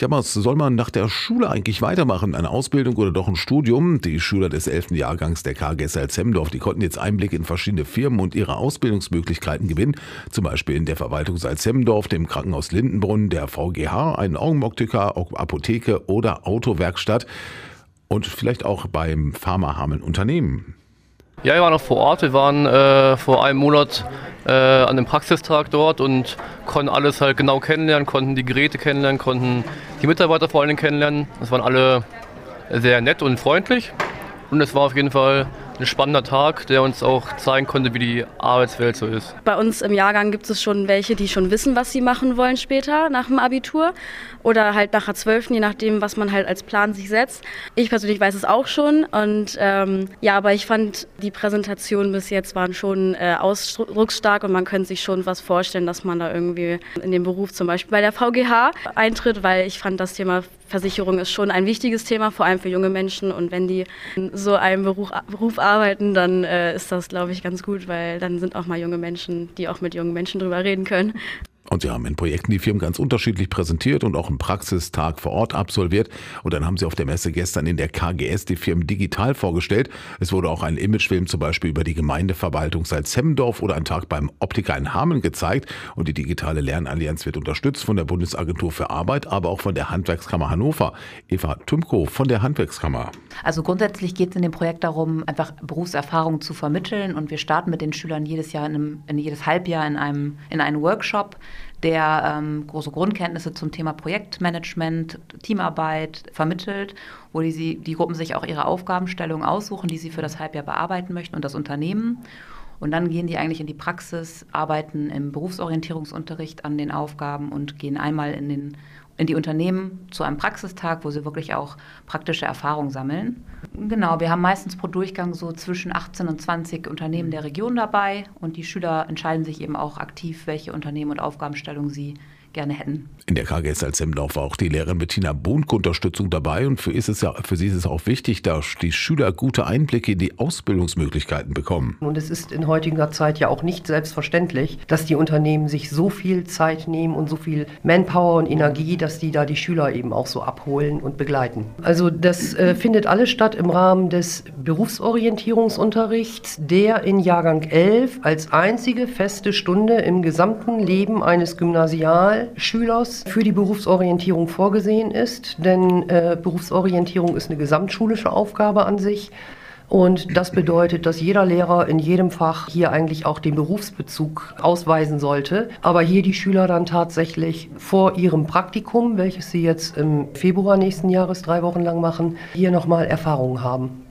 Ja, was soll man nach der Schule eigentlich weitermachen? Eine Ausbildung oder doch ein Studium? Die Schüler des 11. Jahrgangs der KGS Salzhemdorf, die konnten jetzt Einblick in verschiedene Firmen und ihre Ausbildungsmöglichkeiten gewinnen. Zum Beispiel in der Verwaltung Salzhemdorf, dem Krankenhaus Lindenbrunn, der VGH, einen Augenoptiker, Apotheke oder Autowerkstatt und vielleicht auch beim Pharmahameln Unternehmen. Ja, wir waren noch vor Ort. Wir waren äh, vor einem Monat äh, an dem Praxistag dort und konnten alles halt genau kennenlernen, konnten die Geräte kennenlernen, konnten die Mitarbeiter vor allen Dingen kennenlernen. Es waren alle sehr nett und freundlich und es war auf jeden Fall ein spannender Tag, der uns auch zeigen konnte, wie die Arbeitswelt so ist. Bei uns im Jahrgang gibt es schon welche, die schon wissen, was sie machen wollen später nach dem Abitur oder halt nach der 12., je nachdem, was man halt als Plan sich setzt. Ich persönlich weiß es auch schon und ähm, ja, aber ich fand die Präsentationen bis jetzt waren schon äh, ausdrucksstark und man könnte sich schon was vorstellen, dass man da irgendwie in den Beruf zum Beispiel bei der VGH eintritt, weil ich fand das Thema Versicherung ist schon ein wichtiges Thema, vor allem für junge Menschen. Und wenn die in so einem Beruf, Beruf arbeiten, dann äh, ist das, glaube ich, ganz gut, weil dann sind auch mal junge Menschen, die auch mit jungen Menschen drüber reden können. Und Sie haben in Projekten die Firmen ganz unterschiedlich präsentiert und auch einen Praxistag vor Ort absolviert. Und dann haben Sie auf der Messe gestern in der KGS die Firmen digital vorgestellt. Es wurde auch ein Imagefilm zum Beispiel über die Gemeindeverwaltung Salzhemmendorf oder ein Tag beim Optiker in Hameln gezeigt. Und die digitale Lernallianz wird unterstützt von der Bundesagentur für Arbeit, aber auch von der Handwerkskammer Hannover. Eva Tümko von der Handwerkskammer. Also grundsätzlich geht es in dem Projekt darum, einfach Berufserfahrung zu vermitteln. Und wir starten mit den Schülern jedes Jahr in, einem, in jedes Halbjahr in einem in einen Workshop der ähm, große Grundkenntnisse zum Thema Projektmanagement, Teamarbeit vermittelt, wo die, die Gruppen sich auch ihre Aufgabenstellungen aussuchen, die sie für das Halbjahr bearbeiten möchten und das Unternehmen. Und dann gehen die eigentlich in die Praxis, arbeiten im Berufsorientierungsunterricht an den Aufgaben und gehen einmal in den in die Unternehmen zu einem Praxistag, wo sie wirklich auch praktische Erfahrungen sammeln. Genau, wir haben meistens pro Durchgang so zwischen 18 und 20 Unternehmen der Region dabei und die Schüler entscheiden sich eben auch aktiv, welche Unternehmen und Aufgabenstellungen sie gerne hätten. In der KGS Alzhemdorf war auch die Lehrerin Bettina Bohnke Unterstützung dabei und für, ist es ja, für sie ist es auch wichtig, dass die Schüler gute Einblicke in die Ausbildungsmöglichkeiten bekommen. Und es ist in heutiger Zeit ja auch nicht selbstverständlich, dass die Unternehmen sich so viel Zeit nehmen und so viel Manpower und Energie, dass die da die Schüler eben auch so abholen und begleiten. Also das äh, findet alles statt im Rahmen des Berufsorientierungsunterrichts, der in Jahrgang 11 als einzige feste Stunde im gesamten Leben eines Gymnasials Schülers für die Berufsorientierung vorgesehen ist, denn äh, Berufsorientierung ist eine gesamtschulische Aufgabe an sich. Und das bedeutet, dass jeder Lehrer in jedem Fach hier eigentlich auch den Berufsbezug ausweisen sollte. Aber hier die Schüler dann tatsächlich vor ihrem Praktikum, welches sie jetzt im Februar nächsten Jahres drei Wochen lang machen, hier nochmal Erfahrungen haben.